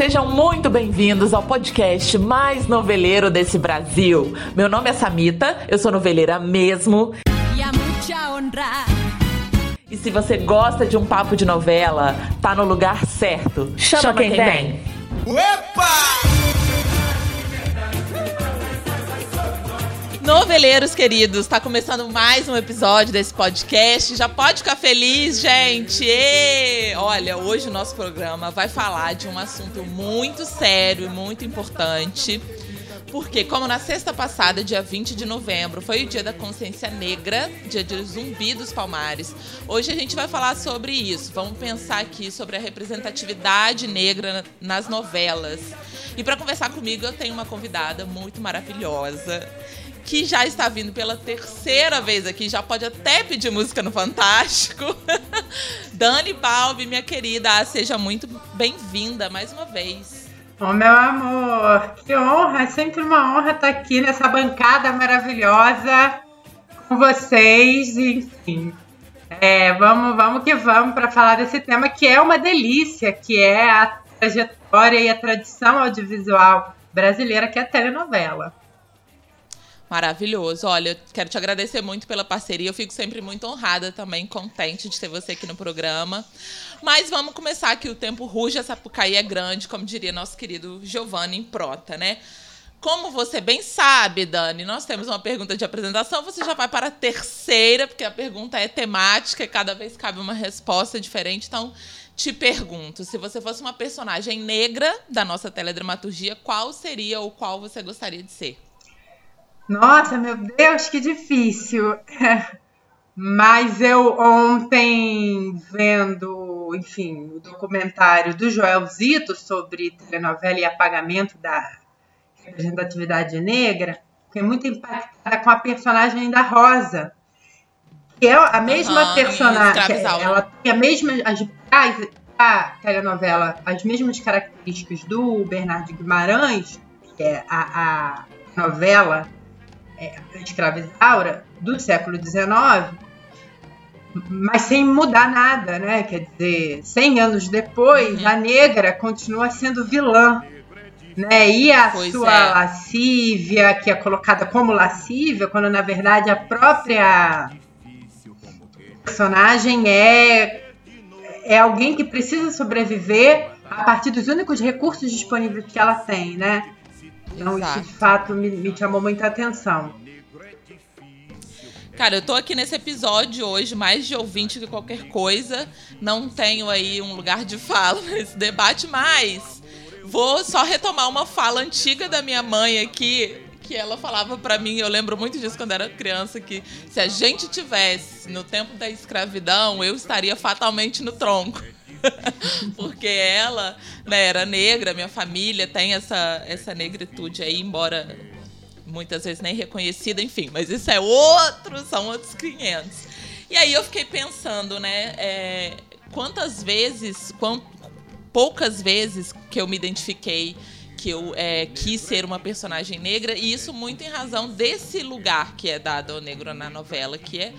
Sejam muito bem-vindos ao podcast mais noveleiro desse Brasil. Meu nome é Samita, eu sou noveleira mesmo. E se você gosta de um papo de novela, tá no lugar certo. Chama, Chama quem, quem vem. vem. Opa! Noveleiros queridos, está começando mais um episódio desse podcast. Já pode ficar feliz, gente! E, olha, hoje o nosso programa vai falar de um assunto muito sério e muito importante. Porque, como na sexta passada, dia 20 de novembro, foi o dia da consciência negra, dia de Zumbi dos Palmares. Hoje a gente vai falar sobre isso. Vamos pensar aqui sobre a representatividade negra nas novelas. E para conversar comigo, eu tenho uma convidada muito maravilhosa que já está vindo pela terceira vez aqui, já pode até pedir música no Fantástico. Dani Balbi, minha querida, seja muito bem-vinda mais uma vez. Oh, meu amor, que honra, é sempre uma honra estar aqui nessa bancada maravilhosa com vocês, enfim. É, vamos, vamos que vamos para falar desse tema que é uma delícia, que é a trajetória e a tradição audiovisual brasileira, que é a telenovela. Maravilhoso. Olha, eu quero te agradecer muito pela parceria. Eu fico sempre muito honrada também, contente de ter você aqui no programa. Mas vamos começar aqui. O tempo ruge, a Sapucaí é grande, como diria nosso querido Giovanni Prota, né? Como você bem sabe, Dani, nós temos uma pergunta de apresentação. Você já vai para a terceira, porque a pergunta é temática e cada vez cabe uma resposta diferente. Então, te pergunto: se você fosse uma personagem negra da nossa teledramaturgia, qual seria ou qual você gostaria de ser? Nossa, meu Deus, que difícil. Mas eu ontem, vendo, enfim, o documentário do Joel Zito sobre telenovela e apagamento da representatividade negra, fiquei muito impactada com a personagem da Rosa, que é a mesma uhum, personagem. Ela tem a mesma. As, a telenovela, as mesmas características do Bernardo Guimarães, que é a, a novela é, escravizaura do século XIX, mas sem mudar nada, né? Quer dizer, 100 anos depois, uhum. a negra continua sendo vilã. Né? E a pois sua é. lascívia, que é colocada como lascívia, quando na verdade a própria personagem é, é alguém que precisa sobreviver a partir dos únicos recursos disponíveis que ela tem, né? Então, Exato. isso de fato me, me chamou muita atenção. Cara, eu tô aqui nesse episódio hoje, mais de ouvinte que qualquer coisa. Não tenho aí um lugar de fala nesse debate, mas vou só retomar uma fala antiga da minha mãe aqui, que ela falava para mim, eu lembro muito disso quando era criança, que se a gente tivesse no tempo da escravidão, eu estaria fatalmente no tronco. Porque ela né, era negra, minha família tem essa, essa negritude aí, embora muitas vezes nem reconhecida, enfim, mas isso é outro, são outros 500. E aí eu fiquei pensando, né, é, quantas vezes, quant, poucas vezes que eu me identifiquei que eu é, quis ser uma personagem negra, e isso muito em razão desse lugar que é dado ao negro na novela, que é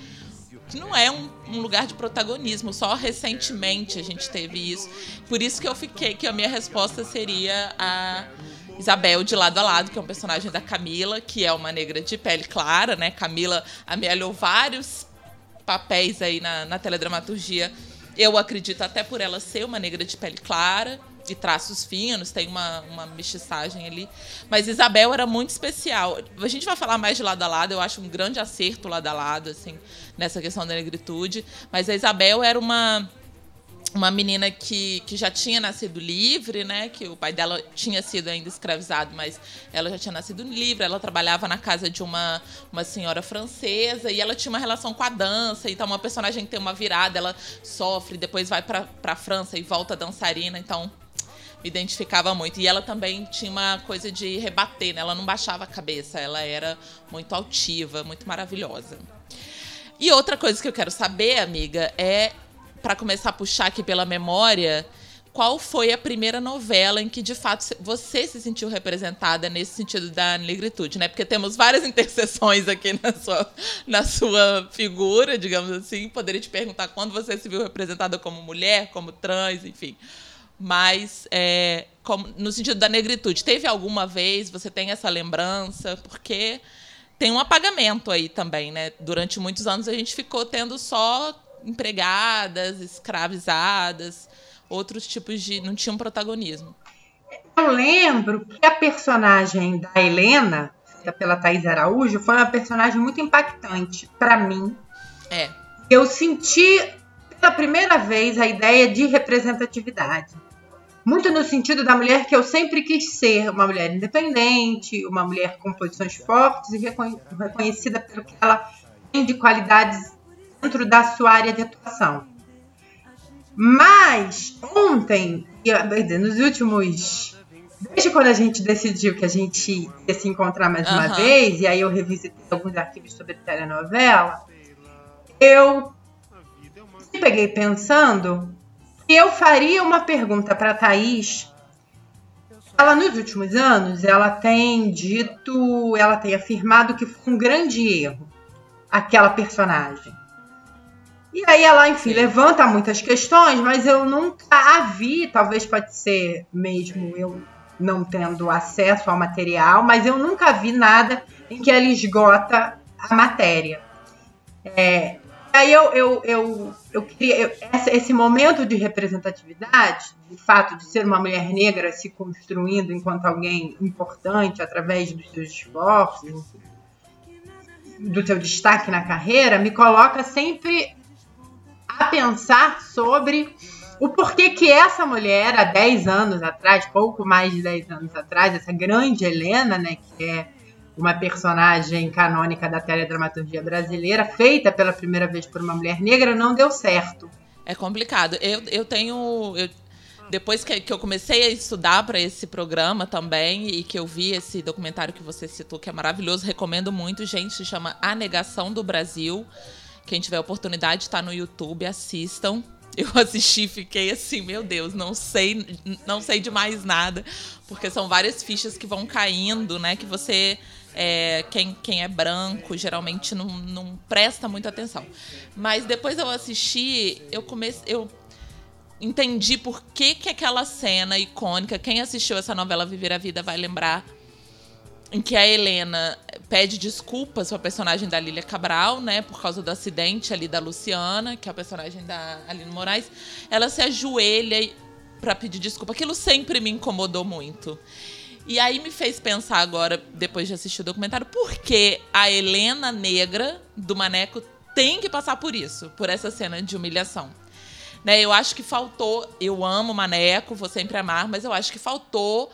que não é um, um, lugar de protagonismo. Só recentemente a gente teve isso. Por isso que eu fiquei, que a minha resposta seria a Isabel de lado a lado, que é um personagem da Camila, que é uma negra de pele clara, né? Camila amealhou vários papéis aí na, na teledramaturgia. Eu acredito até por ela ser uma negra de pele clara de traços finos, tem uma, uma mestiçagem ali. Mas Isabel era muito especial. A gente vai falar mais de lado a lado, eu acho um grande acerto lado a lado, assim, nessa questão da negritude. Mas a Isabel era uma uma menina que, que já tinha nascido livre, né? Que o pai dela tinha sido ainda escravizado, mas ela já tinha nascido livre. Ela trabalhava na casa de uma, uma senhora francesa e ela tinha uma relação com a dança. Então, uma personagem que tem uma virada, ela sofre, depois vai para a França e volta dançarina. Então, me identificava muito. E ela também tinha uma coisa de rebater, né? Ela não baixava a cabeça, ela era muito altiva, muito maravilhosa. E outra coisa que eu quero saber, amiga, é para começar a puxar aqui pela memória, qual foi a primeira novela em que de fato você se sentiu representada nesse sentido da negritude, né? Porque temos várias interseções aqui na sua, na sua figura, digamos assim. Poderia te perguntar quando você se viu representada como mulher, como trans, enfim. Mas é, como, no sentido da negritude. Teve alguma vez, você tem essa lembrança? Porque tem um apagamento aí também, né? Durante muitos anos a gente ficou tendo só empregadas, escravizadas, outros tipos de. não tinham protagonismo. Eu lembro que a personagem da Helena, feita pela Thais Araújo, foi uma personagem muito impactante para mim. É. Eu senti pela primeira vez a ideia de representatividade. Muito no sentido da mulher que eu sempre quis ser, uma mulher independente, uma mulher com posições fortes e reconhecida pelo que ela tem de qualidades dentro da sua área de atuação. Mas ontem, nos últimos. Desde quando a gente decidiu que a gente ia se encontrar mais uhum. uma vez, e aí eu revisitei alguns arquivos sobre telenovela, eu me peguei pensando eu faria uma pergunta para Thaís. Ela, nos últimos anos, ela tem dito, ela tem afirmado que foi um grande erro aquela personagem. E aí ela, enfim, levanta muitas questões, mas eu nunca a vi, talvez pode ser mesmo eu não tendo acesso ao material, mas eu nunca vi nada em que ela esgota a matéria. É, aí eu, eu, eu, eu queria. Eu, esse momento de representatividade, de fato de ser uma mulher negra se construindo enquanto alguém importante através dos seus esforços, do seu destaque na carreira, me coloca sempre a pensar sobre o porquê que essa mulher, há 10 anos atrás, pouco mais de 10 anos atrás, essa grande Helena, né, que é uma personagem canônica da teledramaturgia brasileira, feita pela primeira vez por uma mulher negra, não deu certo. É complicado. Eu, eu tenho. Eu, depois que, que eu comecei a estudar para esse programa também e que eu vi esse documentário que você citou, que é maravilhoso, recomendo muito, gente, se chama A Negação do Brasil. Quem tiver oportunidade, está no YouTube, assistam. Eu assisti, fiquei assim, meu Deus, não sei, não sei de mais nada, porque são várias fichas que vão caindo, né? Que você, é, quem, quem é branco, geralmente não, não presta muita atenção. Mas depois eu assisti, eu comecei, eu entendi por que que aquela cena icônica, quem assistiu essa novela Viver a Vida vai lembrar em que a Helena pede desculpas para a personagem da Lília Cabral, né, por causa do acidente ali da Luciana, que é a personagem da Aline Moraes, ela se ajoelha para pedir desculpa. Aquilo sempre me incomodou muito. E aí me fez pensar agora, depois de assistir o documentário, por que a Helena negra do Maneco tem que passar por isso, por essa cena de humilhação. Né, eu acho que faltou. Eu amo Maneco, vou sempre amar, mas eu acho que faltou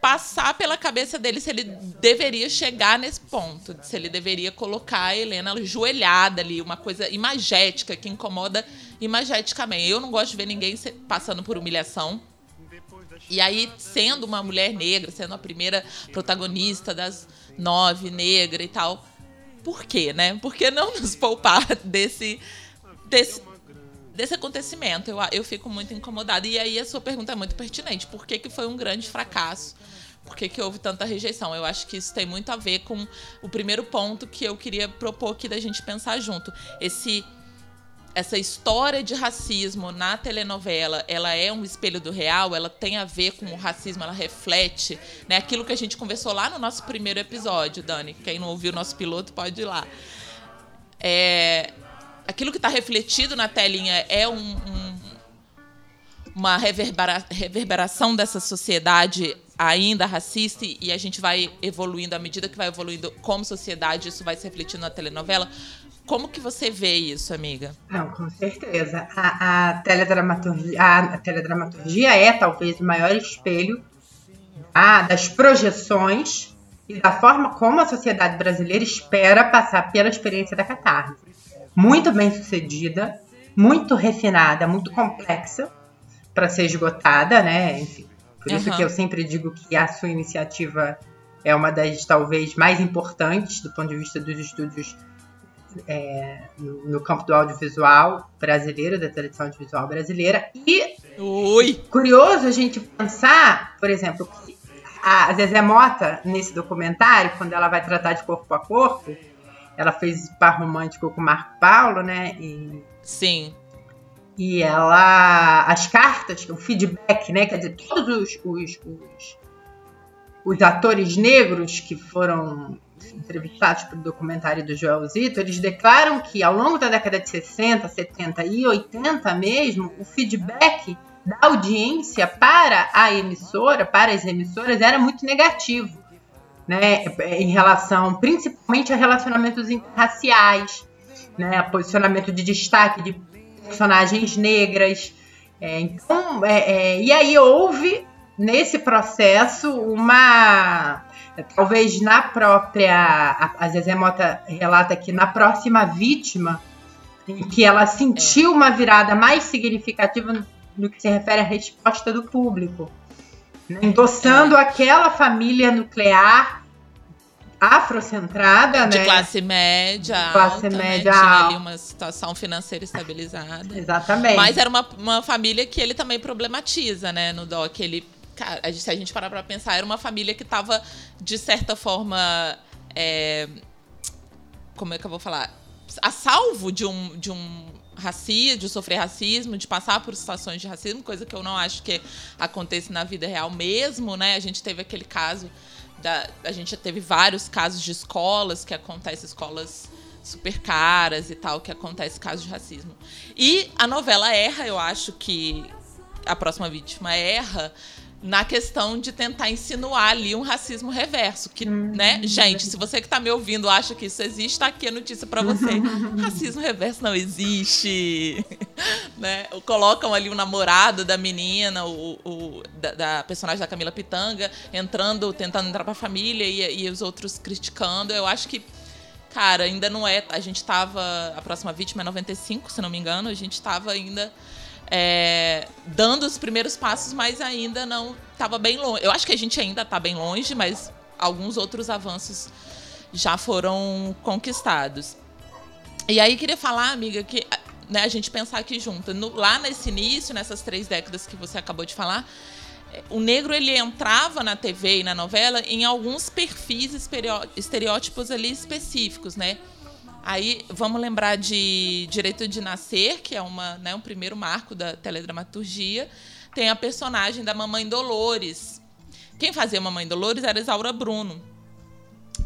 passar pela cabeça dele se ele deveria chegar nesse ponto, se ele deveria colocar a Helena ajoelhada ali, uma coisa imagética que incomoda imageticamente. Eu não gosto de ver ninguém passando por humilhação. E aí, sendo uma mulher negra, sendo a primeira protagonista das nove negra e tal, por quê, né? Por que não nos poupar desse, desse, desse acontecimento? Eu, eu fico muito incomodada. E aí, a sua pergunta é muito pertinente. Por que, que foi um grande fracasso? por que, que houve tanta rejeição. Eu acho que isso tem muito a ver com o primeiro ponto que eu queria propor aqui da gente pensar junto. Esse essa história de racismo na telenovela, ela é um espelho do real, ela tem a ver com o racismo, ela reflete, né, aquilo que a gente conversou lá no nosso primeiro episódio, Dani. Quem não ouviu o nosso piloto pode ir lá. É, aquilo que está refletido na telinha é um, um, uma reverbera, reverberação dessa sociedade ainda racista e a gente vai evoluindo à medida que vai evoluindo como sociedade, isso vai se refletindo na telenovela. Como que você vê isso, amiga? Não, com certeza. A, a, teledramaturgia, a, a teledramaturgia é talvez o maior espelho a, das projeções e da forma como a sociedade brasileira espera passar pela experiência da catarse. Muito bem sucedida, muito refinada, muito complexa para ser esgotada, né? Enfim, por isso uhum. que eu sempre digo que a sua iniciativa é uma das talvez mais importantes do ponto de vista dos estúdios é, no, campo do audiovisual brasileiro, da tradição audiovisual brasileira. E Ui. curioso a gente pensar, por exemplo, que a Zezé Mota, nesse documentário, quando ela vai tratar de corpo a corpo, ela fez par romântico com o Marco Paulo, né? E, Sim. e ela. As cartas, o feedback, né? Quer dizer, todos os, os, os, os atores negros que foram entrevistados para o documentário do Joel Zito, eles declaram que ao longo da década de 60, 70 e 80 mesmo, o feedback da audiência para a emissora, para as emissoras, era muito negativo, né? Em relação, principalmente a relacionamentos raciais, né? Posicionamento de destaque de personagens negras. É, então, é, é, e aí houve nesse processo uma talvez na própria a, a Zezé Mota relata que na próxima vítima em que ela sentiu uma virada mais significativa no, que se refere à resposta do público, né? endossando é. aquela família nuclear afrocentrada, de né? classe média, classe alta, média, né? tinha ali uma situação financeira estabilizada. Exatamente. Mas era uma, uma família que ele também problematiza, né, no doc. Ele, cara, se a gente parar para pensar, era uma família que estava de certa forma, é, como é que eu vou falar, a salvo de um de um racismo, de sofrer racismo, de passar por situações de racismo, coisa que eu não acho que aconteça na vida real mesmo, né? A gente teve aquele caso da, a gente já teve vários casos de escolas que acontecem, escolas super caras e tal, que acontece casos de racismo. E a novela erra, eu acho que a próxima vítima erra na questão de tentar insinuar ali um racismo reverso, que, hum, né, gente, se você que está me ouvindo acha que isso existe, tá aqui a notícia para você. racismo reverso não existe, né? Colocam ali o namorado da menina, o, o da, da, personagem da Camila Pitanga, entrando, tentando entrar para a família e, e os outros criticando. Eu acho que cara, ainda não é, a gente tava, a próxima vítima é 95, se não me engano, a gente tava ainda é, dando os primeiros passos, mas ainda não estava bem longe. Eu acho que a gente ainda está bem longe, mas alguns outros avanços já foram conquistados. E aí queria falar, amiga, que né, a gente pensar aqui junto. No, lá nesse início, nessas três décadas que você acabou de falar, o negro ele entrava na TV e na novela em alguns perfis estereótipos ali específicos, né? Aí vamos lembrar de Direito de Nascer, que é uma, né, um primeiro marco da teledramaturgia. Tem a personagem da Mamãe Dolores. Quem fazia Mamãe Dolores era Isaura Bruno.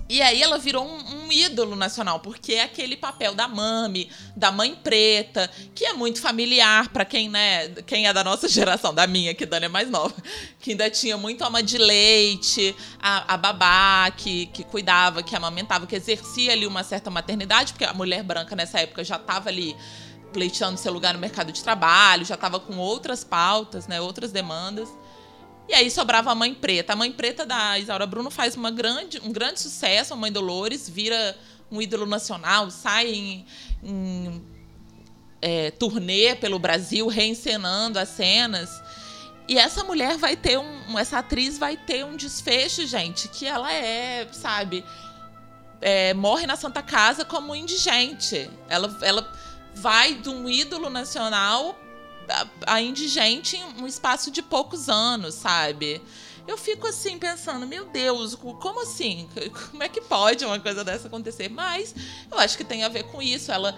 E aí ela virou um, um, ídolo nacional, porque é aquele papel da mami, da mãe preta, que é muito familiar para quem, né, quem é da nossa geração, da minha, que Dani é mais nova, que ainda tinha muito ama de leite, a, a babá que, que cuidava, que amamentava, que exercia ali uma certa maternidade, porque a mulher branca nessa época já estava ali pleiteando seu lugar no mercado de trabalho, já estava com outras pautas, né, outras demandas. E aí sobrava a Mãe Preta. A Mãe Preta da Isaura Bruno faz uma grande, um grande sucesso, a Mãe Dolores, vira um ídolo nacional, sai em, em é, turnê pelo Brasil, reencenando as cenas. E essa mulher vai ter um. Essa atriz vai ter um desfecho, gente, que ela é, sabe, é, morre na Santa Casa como indigente. Ela, ela vai de um ídolo nacional a indigente em um espaço de poucos anos, sabe? Eu fico assim pensando, meu Deus, como assim? Como é que pode uma coisa dessa acontecer? Mas eu acho que tem a ver com isso. Ela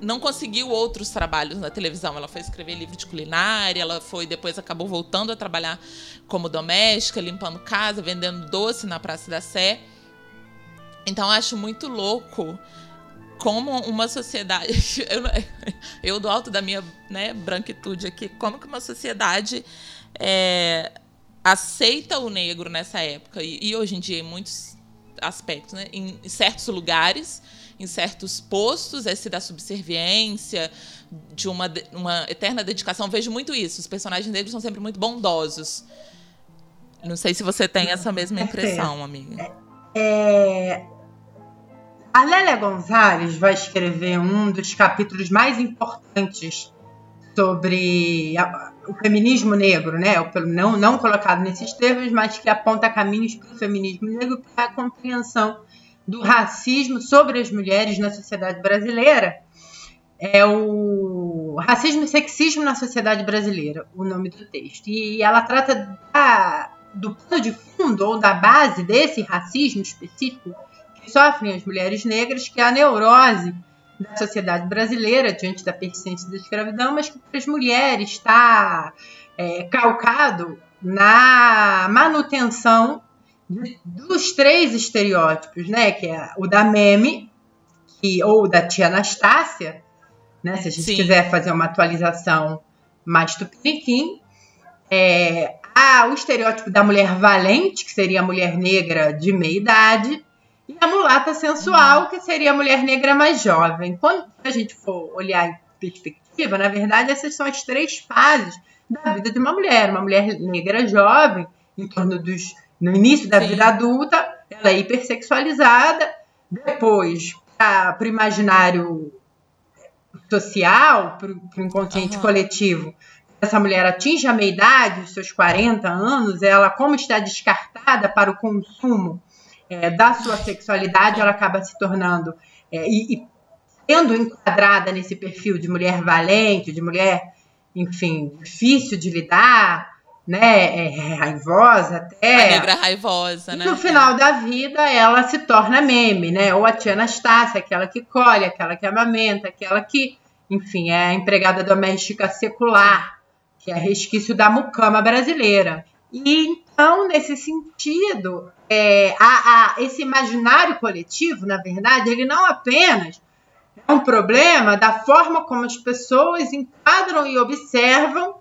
não conseguiu outros trabalhos na televisão. Ela foi escrever livro de culinária, ela foi depois acabou voltando a trabalhar como doméstica, limpando casa, vendendo doce na Praça da Sé. Então acho muito louco como uma sociedade, eu, eu do alto da minha né, branquitude aqui, como que uma sociedade é, aceita o negro nessa época e, e, hoje em dia em muitos aspectos, né, em, em certos lugares, em certos postos, esse da subserviência, de uma, uma eterna dedicação. Vejo muito isso. Os personagens negros são sempre muito bondosos. Não sei se você tem essa mesma impressão, amiga. É, a Lélia Gonzalez vai escrever um dos capítulos mais importantes sobre a, o feminismo negro, né? Não, não colocado nesses termos, mas que aponta caminhos para o feminismo negro para a compreensão do racismo sobre as mulheres na sociedade brasileira. É o Racismo e Sexismo na Sociedade Brasileira, o nome do texto. E ela trata da, do pano de fundo ou da base desse racismo específico sofrem as mulheres negras, que é a neurose da sociedade brasileira diante da persistência da escravidão, mas que para as mulheres está é, calcado na manutenção de, dos três estereótipos, né? Que é o da meme, que, ou da tia Anastácia, né? Se a gente Sim. quiser fazer uma atualização mais tupiniquim. É, há o estereótipo da mulher valente, que seria a mulher negra de meia idade, e a mulata sensual, uhum. que seria a mulher negra mais jovem. Quando a gente for olhar em perspectiva, na verdade, essas são as três fases da vida de uma mulher. Uma mulher negra jovem, em torno dos. no início da Sim. vida adulta, ela é hipersexualizada, depois, para o imaginário social, para o inconsciente uhum. coletivo, essa mulher atinge a meia-idade, os seus 40 anos, ela, como está descartada para o consumo é, da sua sexualidade, ela acaba se tornando é, e, e sendo enquadrada nesse perfil de mulher valente, de mulher, enfim, difícil de lidar, né, é, raivosa até. A negra raivosa, né? No final da vida, ela se torna meme, né? Ou a tia Anastácia, aquela que colhe, aquela que amamenta, aquela que, enfim, é a empregada doméstica secular, que é resquício da mucama brasileira. E então, nesse sentido, é, a, a, esse imaginário coletivo, na verdade, ele não apenas é um problema da forma como as pessoas enquadram e observam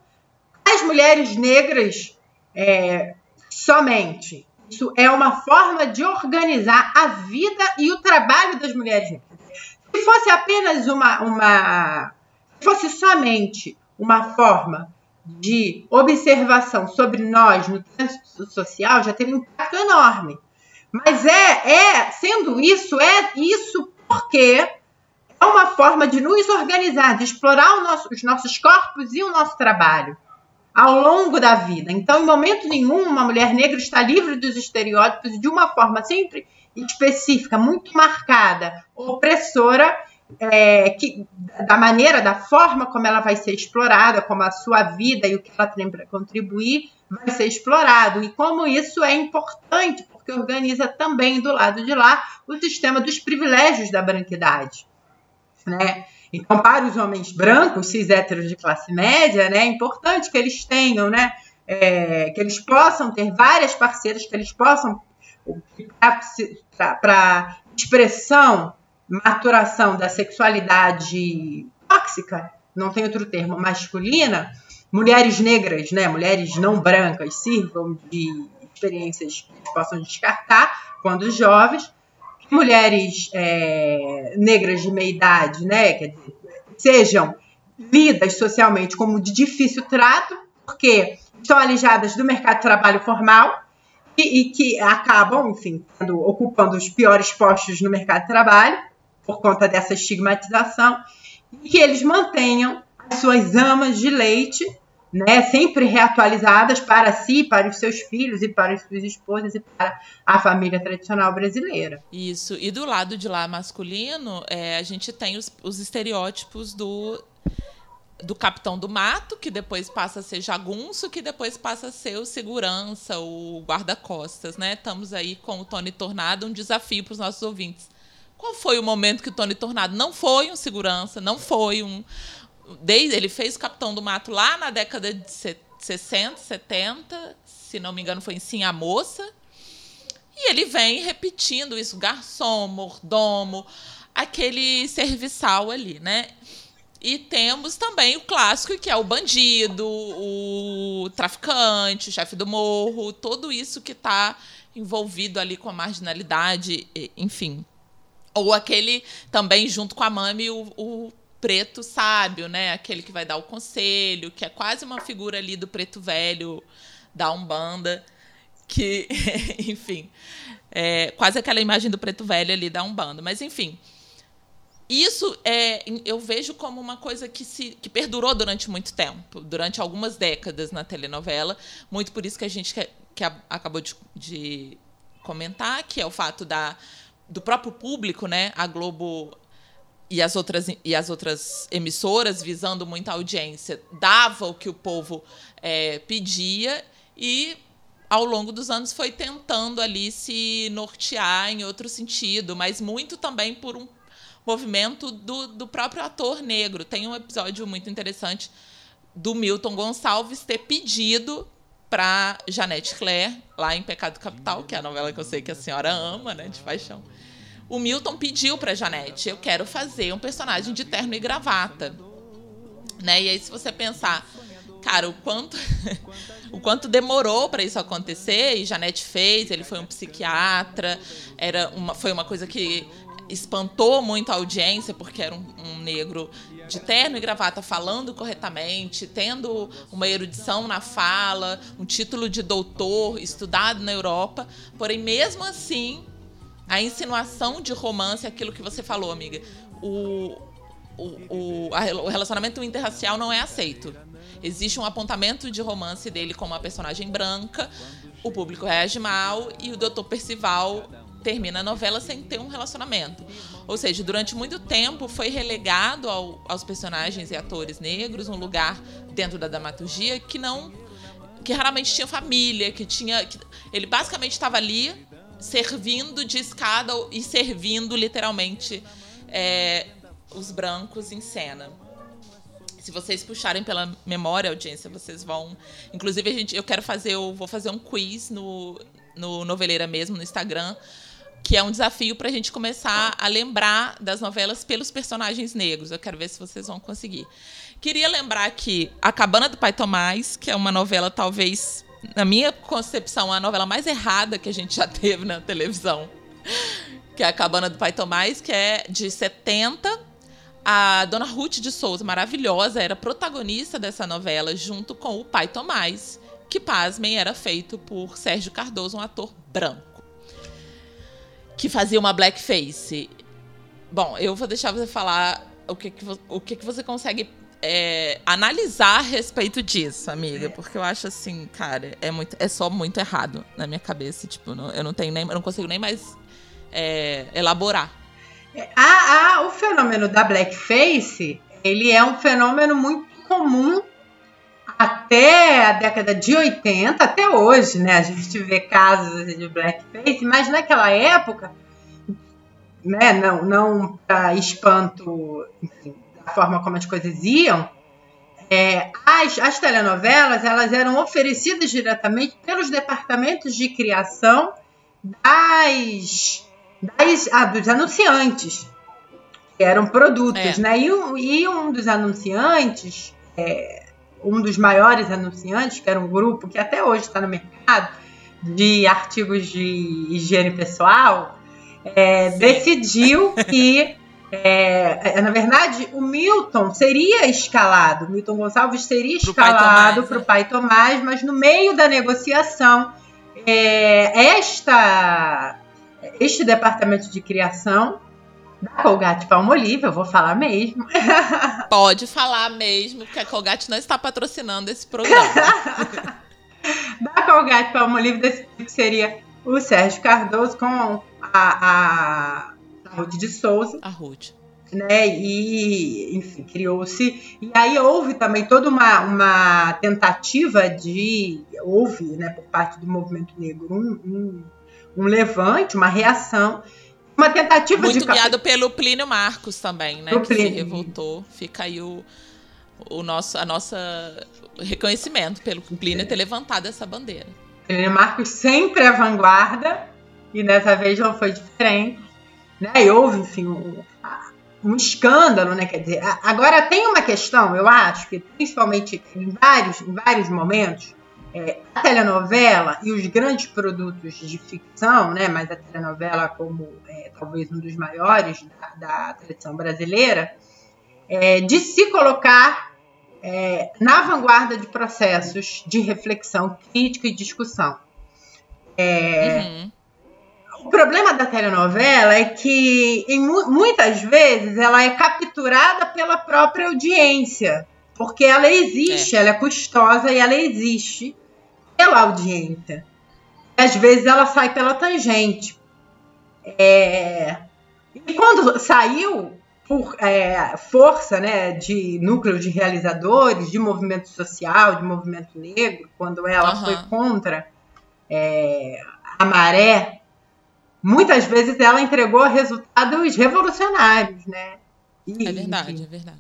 as mulheres negras é, somente. Isso é uma forma de organizar a vida e o trabalho das mulheres negras. Se fosse apenas uma, uma se fosse somente uma forma de observação sobre nós no trânsito social, já teria um impacto enorme. Mas é, é, sendo isso, é isso porque é uma forma de nos organizar, de explorar nosso, os nossos corpos e o nosso trabalho ao longo da vida. Então, em momento nenhum, uma mulher negra está livre dos estereótipos de uma forma sempre específica, muito marcada, opressora, é, que, da maneira, da forma como ela vai ser explorada, como a sua vida e o que ela tem para contribuir vai ser explorado. E como isso é importante, porque organiza também do lado de lá o sistema dos privilégios da branquidade. Né? Então, para os homens brancos, cis héteros de classe média, né, é importante que eles tenham, né, é, que eles possam ter várias parceiras, que eles possam, para expressão, maturação da sexualidade tóxica, não tem outro termo, masculina, mulheres negras, né, mulheres não brancas, sirvam de experiências que possam descartar quando jovens, mulheres é, negras de meia idade, né, sejam lidas socialmente como de difícil trato, porque estão alijadas do mercado de trabalho formal e, e que acabam, enfim, ocupando os piores postos no mercado de trabalho por conta dessa estigmatização, e que eles mantenham as suas amas de leite né, sempre reatualizadas para si, para os seus filhos e para as suas esposas e para a família tradicional brasileira. Isso. E do lado de lá masculino, é, a gente tem os, os estereótipos do do capitão do mato, que depois passa a ser jagunço, que depois passa a ser o segurança, o guarda-costas, né? Estamos aí com o Tony Tornado, um desafio para os nossos ouvintes. Qual foi o momento que o Tony Tornado não foi um segurança, não foi um, desde ele fez o Capitão do Mato lá na década de 60, 70, se não me engano foi em Sim a Moça. E ele vem repetindo isso, garçom, mordomo, aquele serviçal ali, né? E temos também o clássico, que é o bandido, o traficante, o chefe do morro, tudo isso que está envolvido ali com a marginalidade, enfim. Ou aquele também, junto com a Mami, o, o preto sábio, né? Aquele que vai dar o conselho, que é quase uma figura ali do preto velho da Umbanda, que, enfim, é quase aquela imagem do preto velho ali da Umbanda. Mas, enfim, isso é, eu vejo como uma coisa que, se, que perdurou durante muito tempo, durante algumas décadas na telenovela. Muito por isso que a gente que, que acabou de, de comentar, que é o fato da, do próprio público, né? A Globo e as outras, e as outras emissoras, visando muita audiência, dava o que o povo é, pedia e, ao longo dos anos, foi tentando ali se nortear em outro sentido, mas muito também por um, movimento do, do próprio ator negro. Tem um episódio muito interessante do Milton Gonçalves ter pedido para Janete Claire, lá em Pecado Capital, que é a novela que eu sei que a senhora ama, né, de paixão. O Milton pediu para Janete, eu quero fazer um personagem de terno e gravata. Né? E aí se você pensar, cara, o quanto o quanto demorou para isso acontecer, e Janete fez, ele foi um psiquiatra, era uma, foi uma coisa que espantou muito a audiência, porque era um, um, negro de terno e gravata falando corretamente, tendo uma erudição na fala, um título de doutor, estudado na Europa. Porém, mesmo assim, a insinuação de romance, aquilo que você falou, amiga, o, o, o, a, o relacionamento interracial não é aceito. Existe um apontamento de romance dele como uma personagem branca, o público reage mal e o Dr. Percival termina a novela sem ter um relacionamento. Ou seja, durante muito tempo foi relegado ao, aos personagens e atores negros um lugar dentro da dramaturgia que não que raramente tinha família, que tinha que, ele basicamente estava ali servindo de escada e servindo literalmente é, os brancos em cena. Se vocês puxarem pela memória, audiência, vocês vão. Inclusive, a gente, eu quero fazer, eu vou fazer um quiz no, no Noveleira mesmo, no Instagram, que é um desafio para a gente começar a lembrar das novelas pelos personagens negros. Eu quero ver se vocês vão conseguir. Queria lembrar que A Cabana do Pai Tomás, que é uma novela talvez, na minha concepção, a novela mais errada que a gente já teve na televisão, que é A Cabana do Pai Tomás, que é de 70. A dona Ruth de Souza, maravilhosa, era protagonista dessa novela junto com o pai Tomás, que, pasmem, era feito por Sérgio Cardoso, um ator branco que fazia uma blackface. Bom, eu vou deixar você falar o que, que, o que, que você consegue é, analisar a respeito disso, amiga. Porque eu acho assim, cara, é, muito, é só muito errado na minha cabeça. Tipo, não, eu não tenho nem. Eu não consigo nem mais é, elaborar. Ah, ah, o fenômeno da blackface, ele é um fenômeno muito comum até a década de 80, até hoje, né? A gente vê casos de blackface, mas naquela época, né? Não, não para espanto, enfim, da forma como as coisas iam, é, as, as telenovelas elas eram oferecidas diretamente pelos departamentos de criação das, das ah, dos anunciantes, que eram produtos, é. né? E, e, um dos anunciantes é, um dos maiores anunciantes, que era um grupo que até hoje está no mercado de artigos de higiene pessoal, é, decidiu que, é, é, na verdade, o Milton seria escalado, Milton Gonçalves seria escalado para o pai, pai Tomás, mas no meio da negociação, é, esta, este departamento de criação da Colgate Palmolive, eu vou falar mesmo. Pode falar mesmo, porque a Colgate não está patrocinando esse programa. da Colgate Palmolive, desse tipo seria o Sérgio Cardoso com a, a, a Ruth de Souza. A Ruth. Né? E, enfim, criou-se. E aí houve também toda uma, uma tentativa de. Houve, né, por parte do movimento negro, um, um, um levante, uma reação uma tentativa Muito de. Muito guiado pelo Plínio Marcos também, né? que Plínio. se revoltou. Fica aí o, o nosso a nossa reconhecimento pelo Plínio ter levantado essa bandeira. Plínio Marcos sempre à vanguarda, e dessa vez não foi diferente. Né? E houve, enfim, um, um escândalo, né? Quer dizer, agora tem uma questão, eu acho, que principalmente em vários, em vários momentos, é, a telenovela e os grandes produtos de ficção, né, mas a telenovela como é, talvez um dos maiores da, da tradição brasileira, é, de se colocar é, na vanguarda de processos de reflexão crítica e discussão. É, uhum. O problema da telenovela é que em, muitas vezes ela é capturada pela própria audiência, porque ela existe, é. ela é custosa e ela existe pela audiência. Às vezes ela sai pela tangente. É... E quando saiu, por é, força né, de núcleo de realizadores, de movimento social, de movimento negro, quando ela uhum. foi contra é, a maré muitas vezes ela entregou resultados revolucionários, né? E, é verdade, é verdade.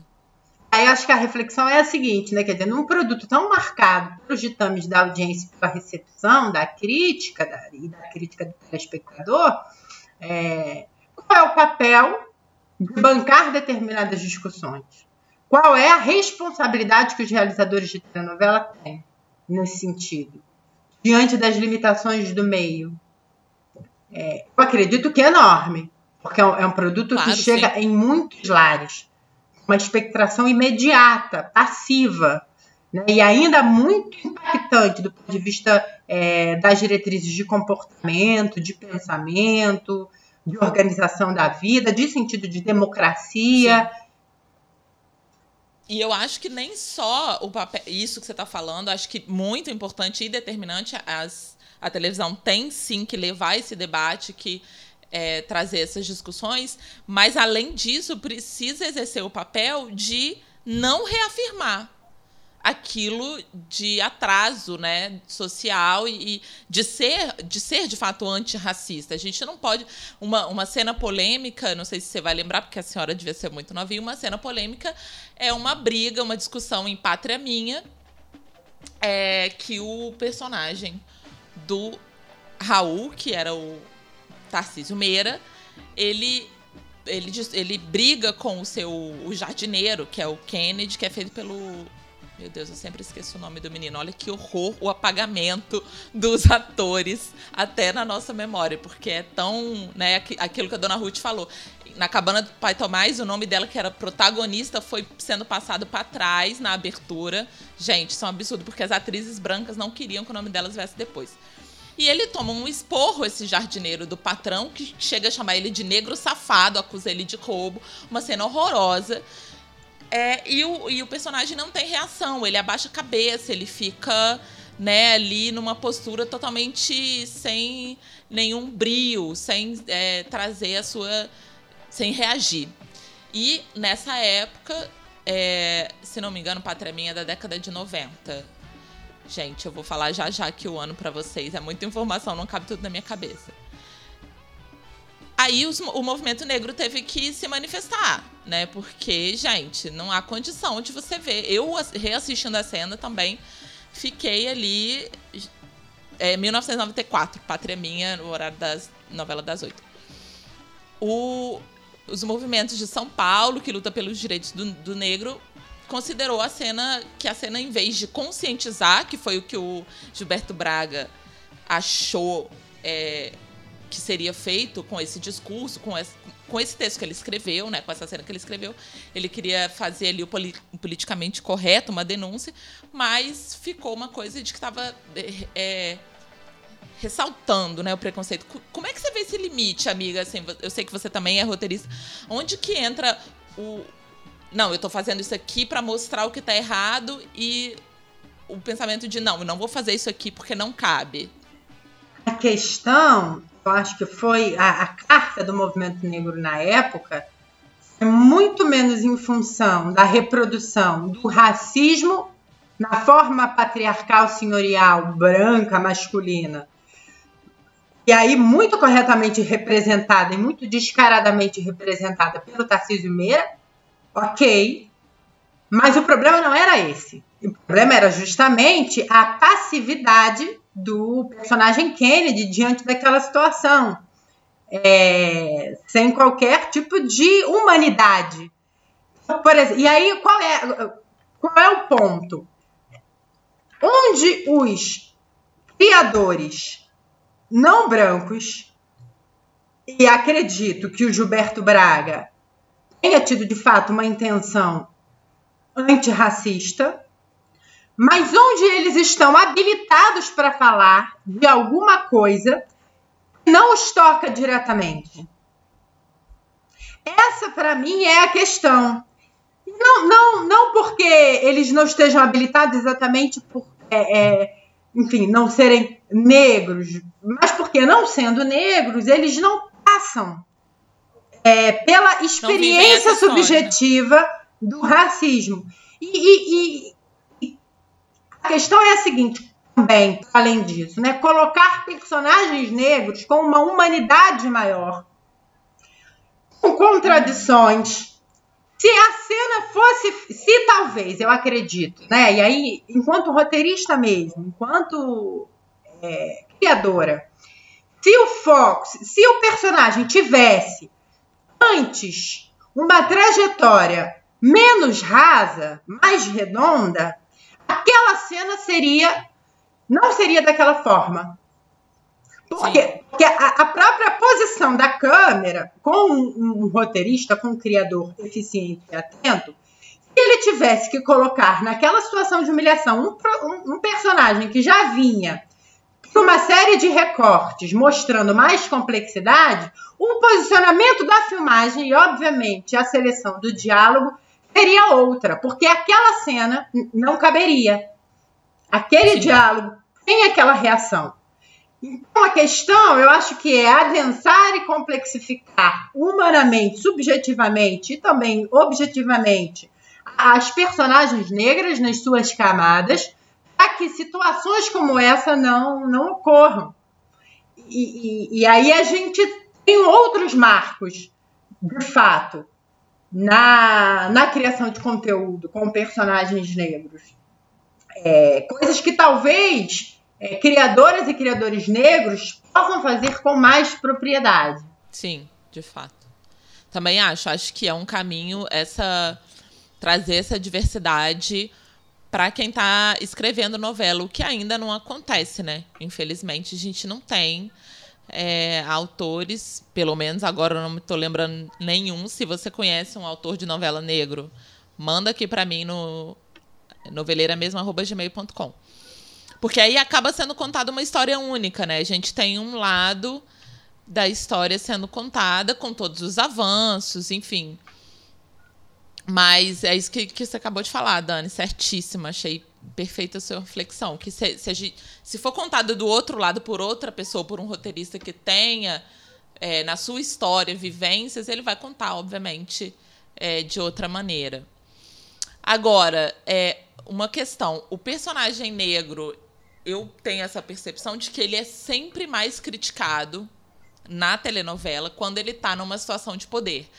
Aí acho que a reflexão é a seguinte, né? Quer dizer, num produto tão marcado pelos ditames da audiência, pela recepção, da crítica da, e da crítica do telespectador, é, qual é o papel de bancar determinadas discussões? Qual é a responsabilidade que os realizadores de telenovela têm nesse sentido? Diante das limitações do meio? É, eu acredito que é enorme, porque é um, é um produto claro, que chega sim. em muitos lares uma espectração imediata, passiva, né? e ainda muito impactante do ponto de vista é, das diretrizes de comportamento, de pensamento, de organização da vida, de sentido de democracia. Sim. E eu acho que nem só o papel, isso que você está falando, acho que muito importante e determinante as, a televisão tem sim que levar esse debate que é, trazer essas discussões, mas além disso, precisa exercer o papel de não reafirmar aquilo de atraso né, social e, de ser de ser de fato antirracista. A gente não pode. Uma, uma cena polêmica, não sei se você vai lembrar, porque a senhora devia ser muito novinha, uma cena polêmica é uma briga, uma discussão em Pátria Minha, é, que o personagem do Raul, que era o Tarcísio Meira, ele ele, ele briga com o seu o jardineiro, que é o Kennedy, que é feito pelo. Meu Deus, eu sempre esqueço o nome do menino. Olha que horror o apagamento dos atores até na nossa memória, porque é tão. Né, aquilo que a dona Ruth falou. Na Cabana do Pai Tomás, o nome dela, que era protagonista, foi sendo passado para trás na abertura. Gente, isso é um absurdo, porque as atrizes brancas não queriam que o nome delas viesse depois. E ele toma um esporro, esse jardineiro do patrão, que chega a chamar ele de negro safado, acusa ele de roubo. Uma cena horrorosa. É, e, o, e o personagem não tem reação, ele abaixa a cabeça, ele fica né, ali numa postura totalmente sem nenhum brio, sem é, trazer a sua. sem reagir. E nessa época, é, se não me engano, Pátria Minha é da década de 90. Gente, eu vou falar já já que o ano para vocês é muita informação, não cabe tudo na minha cabeça. Aí os, o movimento negro teve que se manifestar, né? Porque, gente, não há condição de você ver. Eu, reassistindo a cena também, fiquei ali. É, 1994, Pátria Minha, no horário das novela das oito. O, os movimentos de São Paulo, que luta pelos direitos do, do negro, considerou a cena que a cena, em vez de conscientizar, que foi o que o Gilberto Braga achou é, que seria feito com esse discurso, com esse, com esse texto que ele escreveu, né, com essa cena que ele escreveu, ele queria fazer ali o, poli o politicamente correto, uma denúncia, mas ficou uma coisa de que estava é, é, ressaltando né, o preconceito. Como é que você vê esse limite, amiga? Assim, eu sei que você também é roteirista. Onde que entra o, não, eu estou fazendo isso aqui para mostrar o que está errado e o pensamento de não, eu não vou fazer isso aqui porque não cabe. A questão, eu acho que foi a, a carta do movimento negro na época, é muito menos em função da reprodução do racismo na forma patriarcal senhorial branca masculina e aí muito corretamente representada e muito descaradamente representada pelo Tarcísio Meira Ok. Mas o problema não era esse. O problema era justamente a passividade do personagem Kennedy diante daquela situação. É, sem qualquer tipo de humanidade. Exemplo, e aí, qual é, qual é o ponto? Onde os criadores não brancos, e acredito que o Gilberto Braga tenha tido de fato uma intenção antirracista, mas onde eles estão habilitados para falar de alguma coisa que não os toca diretamente. Essa, para mim, é a questão. Não, não, não porque eles não estejam habilitados exatamente por, é, é, enfim, não serem negros, mas porque, não sendo negros, eles não passam é, pela experiência subjetiva do racismo. E, e, e, a questão é a seguinte: também, além disso, né? Colocar personagens negros com uma humanidade maior, com contradições. Se a cena fosse, se talvez, eu acredito, né? E aí, enquanto roteirista mesmo, enquanto é, criadora, se o foco, se o personagem tivesse antes uma trajetória menos rasa, mais redonda, aquela cena seria não seria daquela forma. Porque, porque a, a, própria posição da câmera, com um, um, roteirista, com um criador eficiente e atento, se ele tivesse que colocar naquela situação de humilhação um, um, um personagem que já vinha por uma série de recortes mostrando mais complexidade, o posicionamento da filmagem e, obviamente, a seleção do diálogo seria outra, porque aquela cena não caberia. Aquele Sim. diálogo tem aquela reação. Então, a questão, eu acho que é adensar e complexificar humanamente, subjetivamente e também objetivamente as personagens negras nas suas camadas, para que situações como essa não, não ocorram. E, e, e aí a gente tem outros marcos, de fato, na, na criação de conteúdo com personagens negros. É, coisas que talvez é, criadoras e criadores negros possam fazer com mais propriedade. Sim, de fato. Também acho, acho que é um caminho essa trazer essa diversidade para quem está escrevendo novela, o que ainda não acontece, né? Infelizmente, a gente não tem é, autores, pelo menos agora eu não estou lembrando nenhum. Se você conhece um autor de novela negro, manda aqui para mim no noveleira.gmail.com. Porque aí acaba sendo contada uma história única, né? A gente tem um lado da história sendo contada com todos os avanços, enfim. Mas é isso que, que você acabou de falar, Dani, certíssima. Achei perfeita a sua reflexão. Que se, se, se, for contado do outro lado por outra pessoa, por um roteirista que tenha é, na sua história vivências, ele vai contar, obviamente, é, de outra maneira. Agora, é uma questão: o personagem negro eu tenho essa percepção de que ele é sempre mais criticado na telenovela quando ele está numa situação de poder.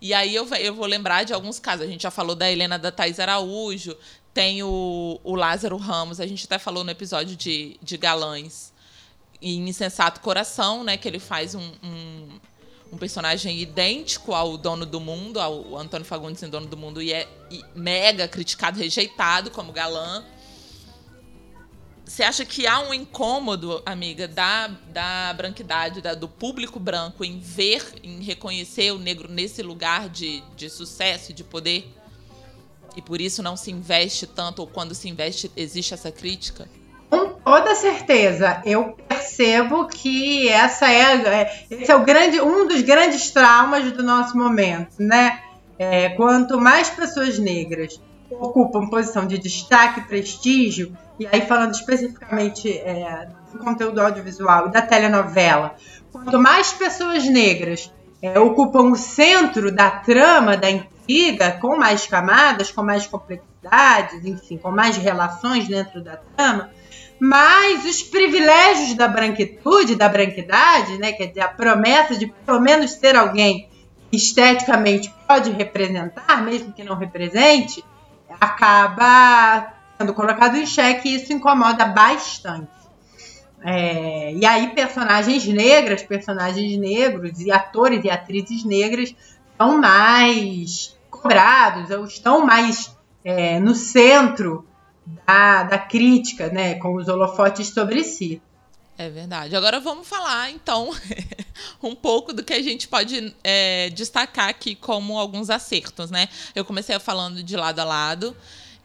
E aí eu, eu vou lembrar de alguns casos. A gente já falou da Helena da Thais Araújo, tem o, o Lázaro Ramos, a gente até falou no episódio de, de Galães, em Insensato Coração, né? Que ele faz um, um, um personagem idêntico ao Dono do Mundo, ao Antônio Fagundes em Dono do Mundo, e é e mega criticado, rejeitado como galã. Você acha que há um incômodo, amiga, da, da branquidade, da, do público branco em ver, em reconhecer o negro nesse lugar de, de sucesso e de poder? E por isso não se investe tanto, ou quando se investe, existe essa crítica? Com toda certeza. Eu percebo que essa é, é esse é o grande, um dos grandes traumas do nosso momento, né? É, quanto mais pessoas negras ocupam posição de destaque prestígio, e aí falando especificamente é, do conteúdo audiovisual e da telenovela, quanto mais pessoas negras é, ocupam o centro da trama, da intriga, com mais camadas, com mais complexidades, enfim, com mais relações dentro da trama, mais os privilégios da branquitude, da branquidade, né, quer dizer, a promessa de pelo menos ser alguém esteticamente pode representar, mesmo que não represente, acaba sendo colocado em xeque e isso incomoda bastante. É, e aí personagens negras, personagens negros e atores e atrizes negras estão mais cobrados, ou estão mais é, no centro da, da crítica, né, com os holofotes sobre si. É verdade. Agora vamos falar, então, um pouco do que a gente pode é, destacar aqui como alguns acertos, né? Eu comecei falando de lado a lado,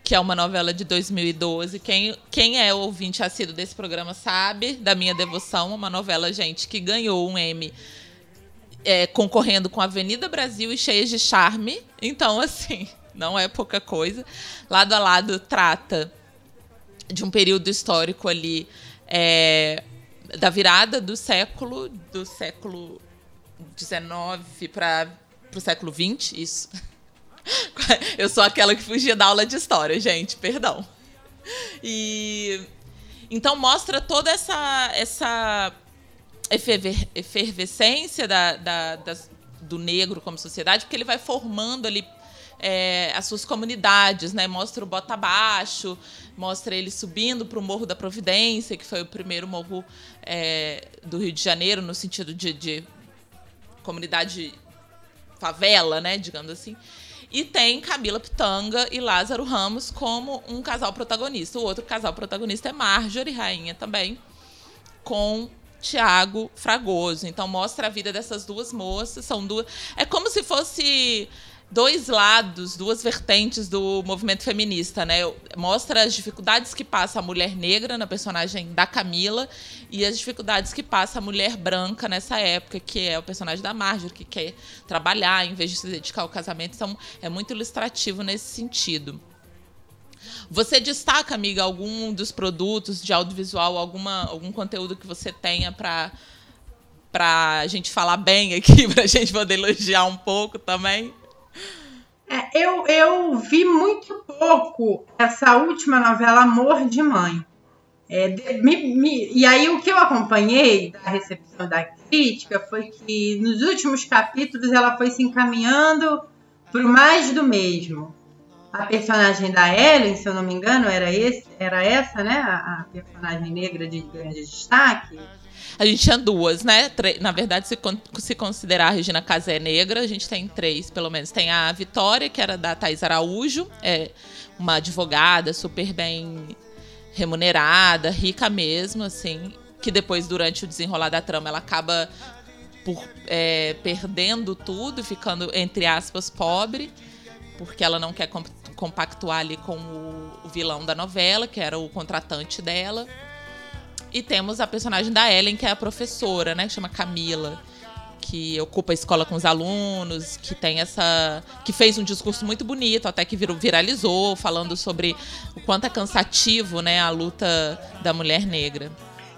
que é uma novela de 2012. Quem, quem é ouvinte assíduo desse programa sabe da minha devoção. Uma novela, gente, que ganhou um Emmy é, concorrendo com Avenida Brasil e Cheias de Charme. Então, assim, não é pouca coisa. Lado a lado trata de um período histórico ali. É, da virada do século do século XIX para o século XX, isso. Eu sou aquela que fugia da aula de história, gente, perdão. E Então mostra toda essa, essa efervescência da, da, do negro como sociedade, porque ele vai formando ali é, as suas comunidades, né? Mostra o Bota Abaixo, mostra ele subindo para o Morro da Providência, que foi o primeiro morro é, do Rio de Janeiro, no sentido de, de comunidade favela, né? Digamos assim. E tem Camila Pitanga e Lázaro Ramos como um casal protagonista. O outro casal protagonista é Marjorie, rainha também, com Tiago Fragoso. Então mostra a vida dessas duas moças. São duas. É como se fosse dois lados, duas vertentes do movimento feminista, né? Mostra as dificuldades que passa a mulher negra na personagem da Camila e as dificuldades que passa a mulher branca nessa época, que é o personagem da Marjorie, que quer trabalhar em vez de se dedicar ao casamento. Então, é muito ilustrativo nesse sentido. Você destaca, amiga, algum dos produtos de audiovisual, alguma, algum conteúdo que você tenha para para a gente falar bem aqui, para a gente poder elogiar um pouco também? É, eu, eu vi muito pouco essa última novela Amor de Mãe. É, me, me, e aí o que eu acompanhei da recepção da crítica foi que nos últimos capítulos ela foi se encaminhando para mais do mesmo. A personagem da Ellen, se eu não me engano, era, esse, era essa, né? A, a personagem negra de grande destaque. A gente tinha duas, né? Na verdade, se, se considerar a Regina Casé negra, a gente tem três, pelo menos. Tem a Vitória, que era da Thais Araújo, é uma advogada super bem remunerada, rica mesmo, assim, que depois, durante o desenrolar da trama, ela acaba por é, perdendo tudo, ficando, entre aspas, pobre, porque ela não quer compactuar ali com o, o vilão da novela, que era o contratante dela. E temos a personagem da Ellen, que é a professora, né? Que chama Camila. Que ocupa a escola com os alunos, que tem essa. que fez um discurso muito bonito, até que virou, viralizou, falando sobre o quanto é cansativo né, a luta da mulher negra.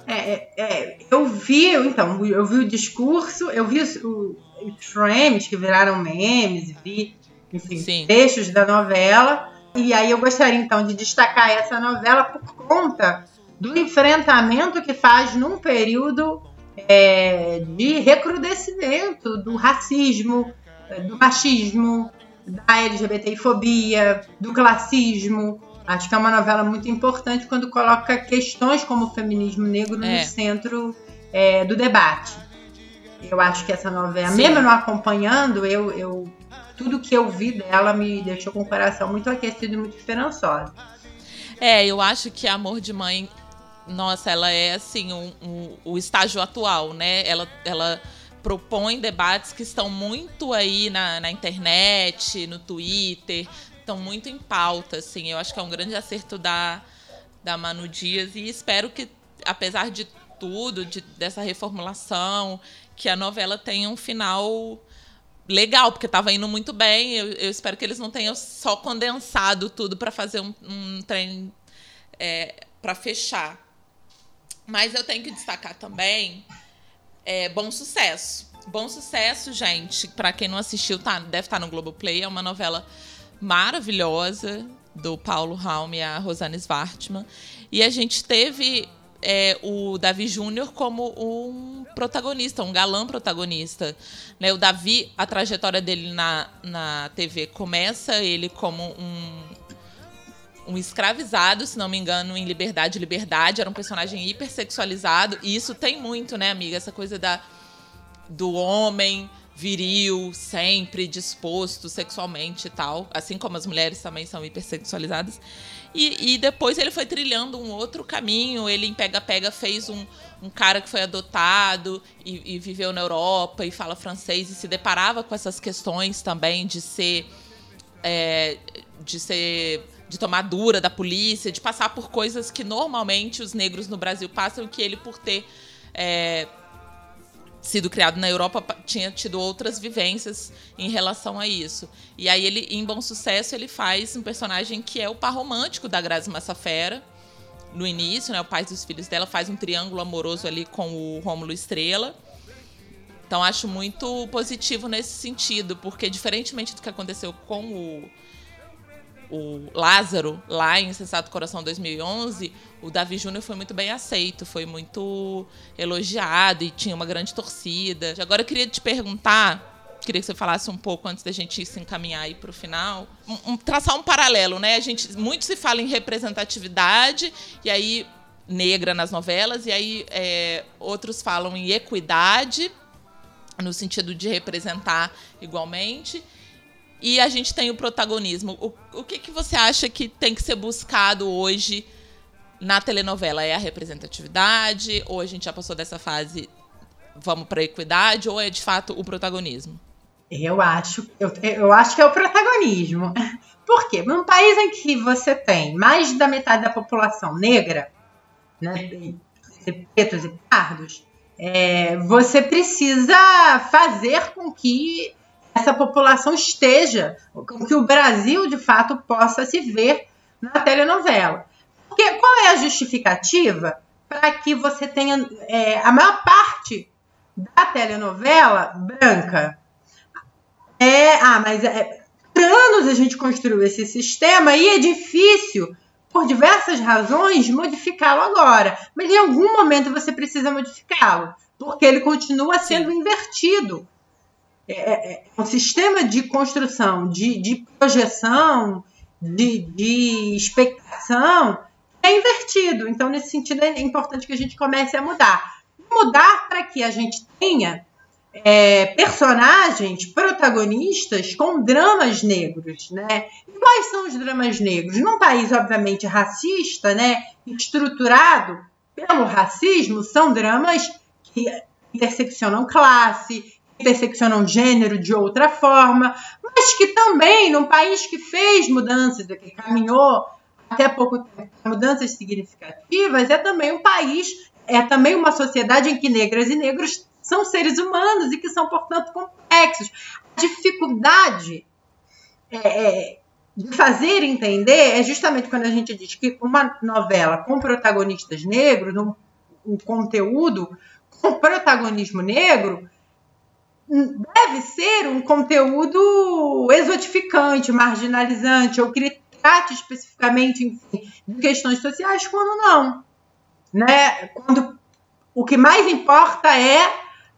É, é, é eu vi, então, eu vi o discurso, eu vi os, os frames que viraram memes, vi, enfim, Sim. trechos da novela. E aí eu gostaria, então, de destacar essa novela por conta do enfrentamento que faz num período é, de recrudescimento do racismo, é, do machismo, da LGBTfobia, do classismo. Acho que é uma novela muito importante quando coloca questões como o feminismo negro é. no centro é, do debate. Eu acho que essa novela, Sim. mesmo não acompanhando, eu, eu tudo que eu vi dela me deixou com o coração muito aquecido e muito esperançoso. É, eu acho que Amor de Mãe nossa, ela é assim um, um, o estágio atual, né? Ela, ela propõe debates que estão muito aí na, na internet, no Twitter, estão muito em pauta, assim. Eu acho que é um grande acerto da, da Manu Dias e espero que, apesar de tudo, de, dessa reformulação, que a novela tenha um final legal, porque estava indo muito bem. Eu, eu, espero que eles não tenham só condensado tudo para fazer um, um trem é, para fechar. Mas eu tenho que destacar também é, Bom Sucesso. Bom Sucesso, gente, para quem não assistiu, tá, deve estar tá no Globoplay. É uma novela maravilhosa do Paulo Raum e a Rosane Svartman. E a gente teve é, o Davi Júnior como um protagonista, um galã protagonista. Né? O Davi, a trajetória dele na, na TV começa ele como um um escravizado, se não me engano, em Liberdade Liberdade, era um personagem hipersexualizado, e isso tem muito, né, amiga, essa coisa da do homem viril, sempre disposto sexualmente e tal, assim como as mulheres também são hipersexualizadas. E, e depois ele foi trilhando um outro caminho. Ele, em Pega Pega, fez um, um cara que foi adotado e, e viveu na Europa e fala francês e se deparava com essas questões também de ser. É, de ser de tomar dura da polícia, de passar por coisas que normalmente os negros no Brasil passam, que ele, por ter é, sido criado na Europa, tinha tido outras vivências em relação a isso. E aí ele, em Bom Sucesso, ele faz um personagem que é o par romântico da Grazi Massafera, no início, né, o pai dos filhos dela faz um triângulo amoroso ali com o Rômulo Estrela. Então acho muito positivo nesse sentido, porque diferentemente do que aconteceu com o o Lázaro, lá em Sensato Coração 2011, o Davi Júnior foi muito bem aceito, foi muito elogiado e tinha uma grande torcida. Agora eu queria te perguntar, queria que você falasse um pouco antes da gente se encaminhar aí para o final, um, um, traçar um paralelo, né? A gente muito se fala em representatividade e aí negra nas novelas e aí é, outros falam em equidade no sentido de representar igualmente e a gente tem o protagonismo. O, o que, que você acha que tem que ser buscado hoje na telenovela? É a representatividade? Ou a gente já passou dessa fase, vamos para a equidade? Ou é de fato o protagonismo? Eu acho, eu, eu acho que é o protagonismo. Por quê? Num país em que você tem mais da metade da população negra, né, pretos e pardos, é, você precisa fazer com que essa população esteja, que o Brasil de fato possa se ver na telenovela. Porque qual é a justificativa para que você tenha é, a maior parte da telenovela branca? É, ah, mas é, por anos a gente construiu esse sistema e é difícil, por diversas razões, modificá-lo agora. Mas em algum momento você precisa modificá-lo, porque ele continua sendo Sim. invertido é, é, é, um sistema de construção, de, de projeção, de, de expectação é invertido. Então, nesse sentido, é importante que a gente comece a mudar. Mudar para que a gente tenha é, personagens protagonistas com dramas negros, né? E quais são os dramas negros? Num país, obviamente, racista, né? Estruturado pelo racismo, são dramas que interseccionam classe, interseccionam gênero de outra forma, mas que também, num país que fez mudanças, que caminhou até pouco tempo, mudanças significativas, é também um país, é também uma sociedade em que negras e negros são seres humanos e que são, portanto, complexos. A dificuldade é, é, de fazer entender é justamente quando a gente diz que uma novela com protagonistas negros, um, um conteúdo com protagonismo negro, deve ser um conteúdo exotificante, marginalizante, ou que trate especificamente enfim, de questões sociais, quando não. Né? Quando o que mais importa é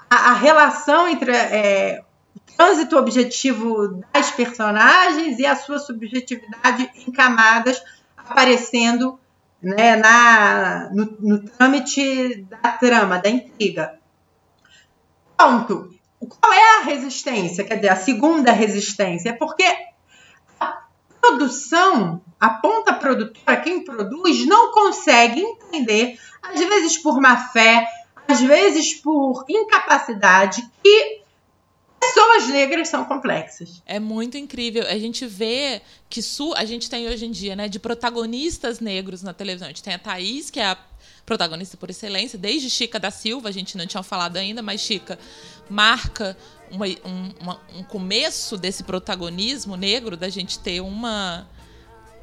a, a relação entre é, o trânsito objetivo das personagens e a sua subjetividade em camadas aparecendo né, na, no, no trâmite da trama, da intriga. Ponto qual é a resistência? Quer dizer, a segunda resistência é porque a produção, a ponta produtora, quem produz, não consegue entender, às vezes por má fé, às vezes por incapacidade, que pessoas negras são complexas. É muito incrível. A gente vê que su a gente tem hoje em dia, né, de protagonistas negros na televisão. A gente tem a Thaís, que é a protagonista por excelência, desde Chica da Silva, a gente não tinha falado ainda, mas Chica marca uma, um, uma, um começo desse protagonismo negro, da gente ter uma,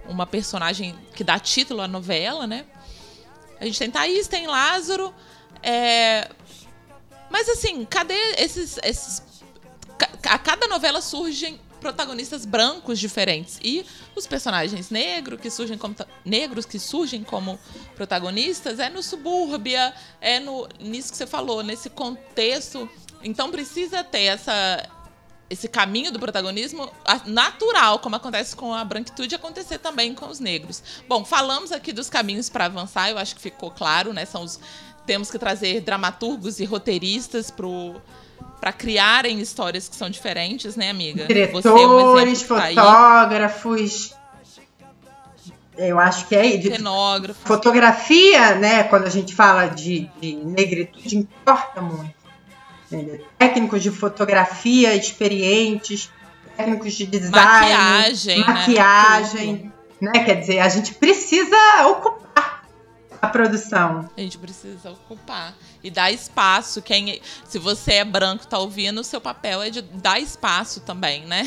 uma personagem que dá título à novela, né? A gente tem Thaís, tem Lázaro. É... Mas assim, cadê esses. esses... A cada novela surgem protagonistas brancos diferentes e os personagens negros que surgem como negros que surgem como protagonistas é no subúrbia é no nisso que você falou nesse contexto então precisa ter essa esse caminho do protagonismo natural, como acontece com a branquitude, acontecer também com os negros. Bom, falamos aqui dos caminhos para avançar, eu acho que ficou claro, né? São os, temos que trazer dramaturgos e roteiristas para criarem histórias que são diferentes, né, amiga? Diretores, Você é um fotógrafos. Eu acho que é de, Cenógrafos. Fotografia, né? Quando a gente fala de, de negritude, importa muito técnicos de fotografia experientes, técnicos de design, maquiagem, maquiagem né? né? Quer dizer, a gente precisa ocupar a produção. A gente precisa ocupar e dar espaço. Quem, se você é branco, tá ouvindo, o seu papel é de dar espaço também, né?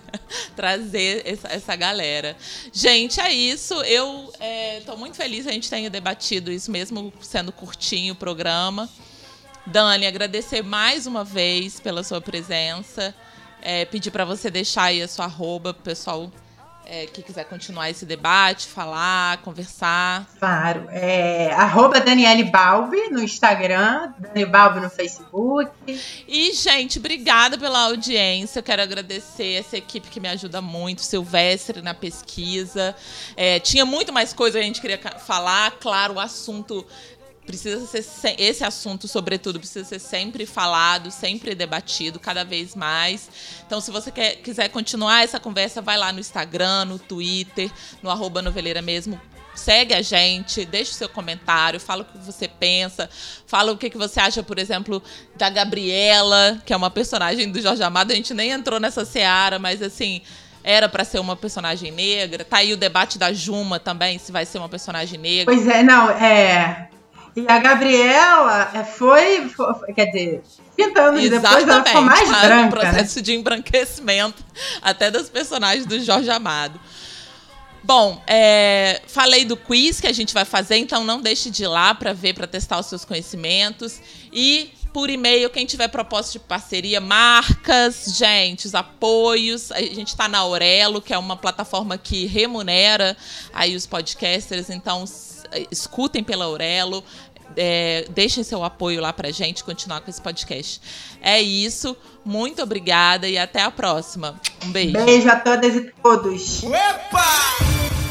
Trazer essa, essa, galera. Gente, é isso. Eu estou é, muito feliz que a gente tenha debatido isso, mesmo sendo curtinho o programa. Dani, agradecer mais uma vez pela sua presença. É, pedir para você deixar aí a sua arroba, pessoal é, que quiser continuar esse debate, falar, conversar. Claro. É, arroba Daniele Balbi no Instagram, Dani Balbi no Facebook. E, gente, obrigada pela audiência. Eu quero agradecer essa equipe que me ajuda muito, Silvestre na pesquisa. É, tinha muito mais coisa que a gente queria falar. Claro, o assunto precisa ser esse assunto, sobretudo, precisa ser sempre falado, sempre debatido, cada vez mais. Então, se você quer, quiser continuar essa conversa, vai lá no Instagram, no Twitter, no arroba noveleira mesmo. Segue a gente, deixa o seu comentário, fala o que você pensa, fala o que, que você acha, por exemplo, da Gabriela, que é uma personagem do Jorge Amado. A gente nem entrou nessa seara, mas assim, era para ser uma personagem negra. Tá aí o debate da Juma também, se vai ser uma personagem negra. Pois é, não, é. E a Gabriela é, foi, foi quer dizer, 30 anos Exatamente, depois ela ficou mais tá branca. Um processo né? de embranquecimento até das personagens do Jorge Amado. Bom, é, falei do quiz que a gente vai fazer, então não deixe de ir lá para ver, para testar os seus conhecimentos. E por e-mail, quem tiver proposta de parceria, marcas, gente, os apoios. A gente está na Aurelo, que é uma plataforma que remunera aí os podcasters, então escutem pela Aurelo. É, deixem seu apoio lá pra gente continuar com esse podcast. É isso. Muito obrigada e até a próxima. Um beijo. Beijo a todas e todos. Opa!